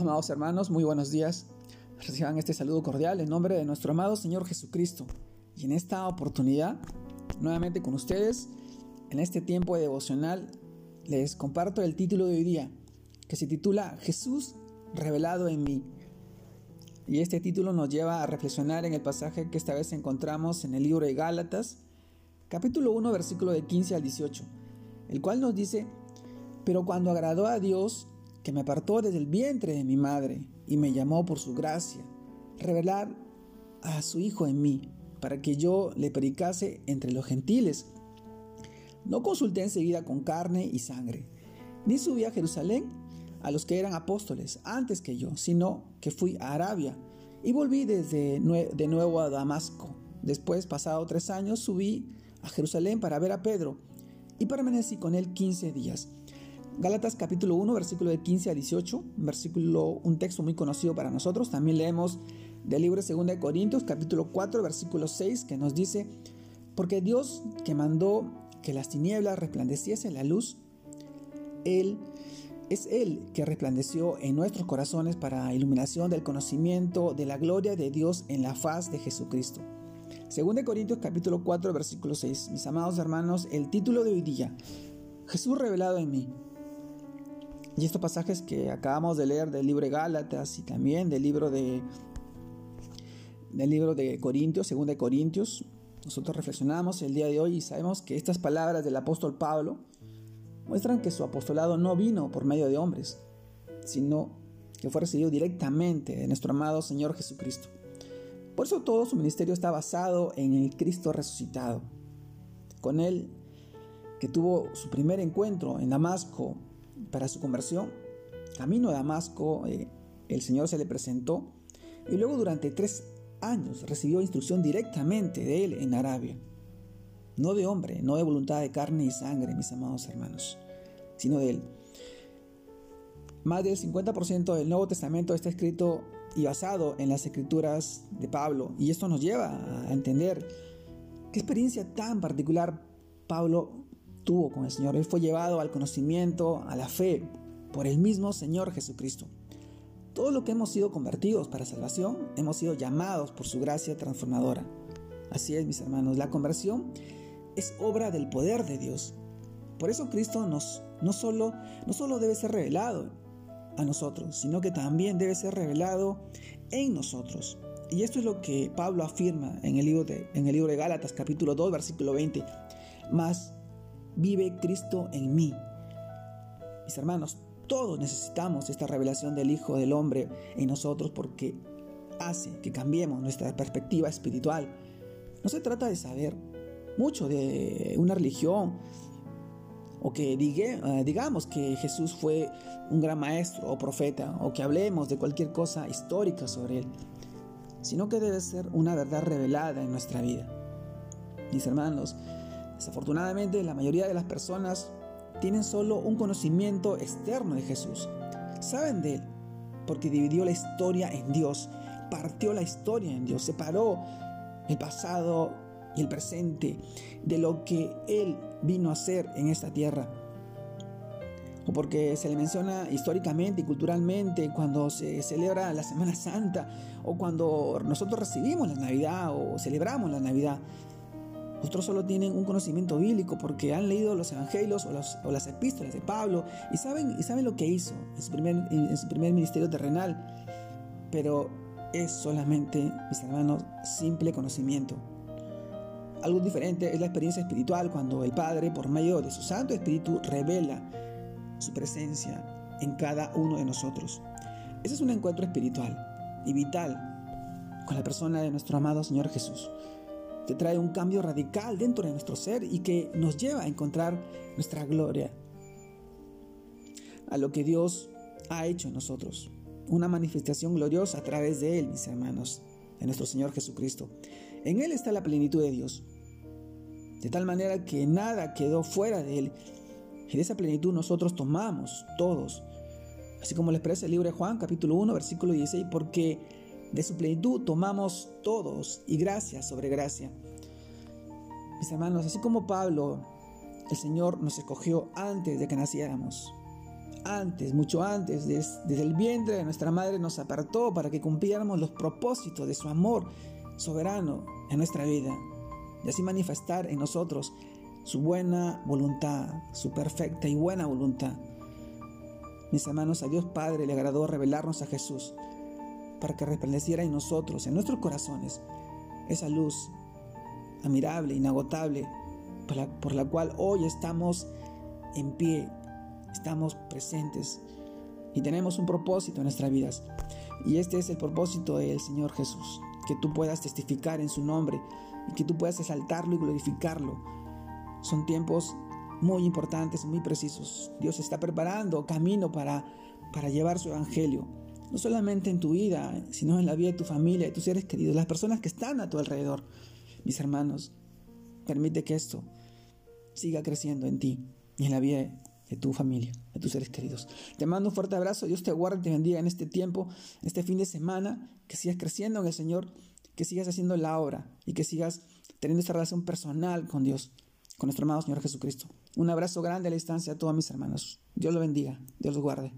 Amados hermanos, muy buenos días. Reciban este saludo cordial en nombre de nuestro amado Señor Jesucristo. Y en esta oportunidad, nuevamente con ustedes, en este tiempo de devocional, les comparto el título de hoy día, que se titula Jesús revelado en mí. Y este título nos lleva a reflexionar en el pasaje que esta vez encontramos en el libro de Gálatas, capítulo 1, versículo de 15 al 18, el cual nos dice, pero cuando agradó a Dios, que me apartó desde el vientre de mi madre y me llamó por su gracia, revelar a su Hijo en mí, para que yo le predicase entre los gentiles. No consulté enseguida con carne y sangre, ni subí a Jerusalén a los que eran apóstoles antes que yo, sino que fui a Arabia y volví desde de nuevo a Damasco. Después, pasado tres años, subí a Jerusalén para ver a Pedro y permanecí con él quince días. Gálatas capítulo 1, versículo de 15 a 18, versículo, un texto muy conocido para nosotros. También leemos del libro de 2 de Corintios capítulo 4, versículo 6, que nos dice, porque Dios que mandó que las tinieblas resplandeciesen la luz, Él es Él que resplandeció en nuestros corazones para iluminación del conocimiento de la gloria de Dios en la faz de Jesucristo. 2 de Corintios capítulo 4, versículo 6. Mis amados hermanos, el título de hoy día, Jesús revelado en mí. Y estos pasajes que acabamos de leer del libro de Gálatas y también del libro de del libro de Corintios, según de Corintios, nosotros reflexionamos el día de hoy y sabemos que estas palabras del apóstol Pablo muestran que su apostolado no vino por medio de hombres, sino que fue recibido directamente de nuestro amado Señor Jesucristo. Por eso todo su ministerio está basado en el Cristo resucitado. Con él, que tuvo su primer encuentro en Damasco para su conversión, camino a Damasco, eh, el Señor se le presentó y luego durante tres años recibió instrucción directamente de él en Arabia. No de hombre, no de voluntad de carne y sangre, mis amados hermanos, sino de él. Más del 50% del Nuevo Testamento está escrito y basado en las escrituras de Pablo. Y esto nos lleva a entender qué experiencia tan particular Pablo con el Señor. Él fue llevado al conocimiento, a la fe, por el mismo Señor Jesucristo. Todo lo que hemos sido convertidos para salvación, hemos sido llamados por su gracia transformadora. Así es, mis hermanos, la conversión es obra del poder de Dios. Por eso Cristo nos, no, solo, no solo debe ser revelado a nosotros, sino que también debe ser revelado en nosotros. Y esto es lo que Pablo afirma en el libro de, en el libro de Gálatas capítulo 2 versículo 20. Más vive Cristo en mí. Mis hermanos, todos necesitamos esta revelación del Hijo del Hombre en nosotros porque hace que cambiemos nuestra perspectiva espiritual. No se trata de saber mucho de una religión o que eh, digamos que Jesús fue un gran maestro o profeta o que hablemos de cualquier cosa histórica sobre él, sino que debe ser una verdad revelada en nuestra vida. Mis hermanos, Desafortunadamente, la mayoría de las personas tienen solo un conocimiento externo de Jesús. Saben de Él porque dividió la historia en Dios, partió la historia en Dios, separó el pasado y el presente de lo que Él vino a hacer en esta tierra. O porque se le menciona históricamente y culturalmente cuando se celebra la Semana Santa o cuando nosotros recibimos la Navidad o celebramos la Navidad. Otros solo tienen un conocimiento bíblico porque han leído los evangelios o, las epístolas de Pablo y saben, y saben lo que hizo en su, primer, en su primer ministerio terrenal. Pero es solamente, mis hermanos, simple conocimiento. Algo diferente es la experiencia espiritual cuando el Padre, por medio de su Santo Espíritu, revela su presencia en cada uno de nosotros. Ese es un encuentro espiritual y vital con la persona de nuestro amado Señor Jesús que trae un cambio radical dentro de nuestro ser y que nos lleva a encontrar nuestra gloria, a lo que Dios ha hecho en nosotros. Una manifestación gloriosa a través de Él, mis hermanos, de nuestro Señor Jesucristo. En Él está la plenitud de Dios, de tal manera que nada quedó fuera de Él. Y de esa plenitud nosotros tomamos todos. Así como le expresa el libro de Juan, capítulo 1, versículo 16, porque de su plenitud tomamos todos y gracia sobre gracia. Mis hermanos, así como Pablo, el Señor nos escogió antes de que naciéramos. antes, mucho antes, desde el vientre de nuestra madre nos apartó para que cumpliéramos los propósitos de su amor soberano en nuestra vida y así manifestar en nosotros su buena voluntad, su perfecta y buena voluntad. Mis hermanos, a Dios Padre le agradó revelarnos a Jesús para que resplandeciera en nosotros, en nuestros corazones, esa luz admirable, inagotable, por la, por la cual hoy estamos en pie, estamos presentes y tenemos un propósito en nuestras vidas. Y este es el propósito del Señor Jesús, que tú puedas testificar en su nombre y que tú puedas exaltarlo y glorificarlo. Son tiempos muy importantes, muy precisos. Dios está preparando camino para, para llevar su evangelio, no solamente en tu vida, sino en la vida de tu familia, de tus seres queridos, las personas que están a tu alrededor. Mis hermanos, permite que esto siga creciendo en ti y en la vida de tu familia, de tus seres queridos. Te mando un fuerte abrazo, Dios te guarde y te bendiga en este tiempo, este fin de semana, que sigas creciendo en el Señor, que sigas haciendo la obra y que sigas teniendo esta relación personal con Dios, con nuestro amado Señor Jesucristo. Un abrazo grande a la distancia a todos mis hermanos. Dios lo bendiga, Dios los guarde.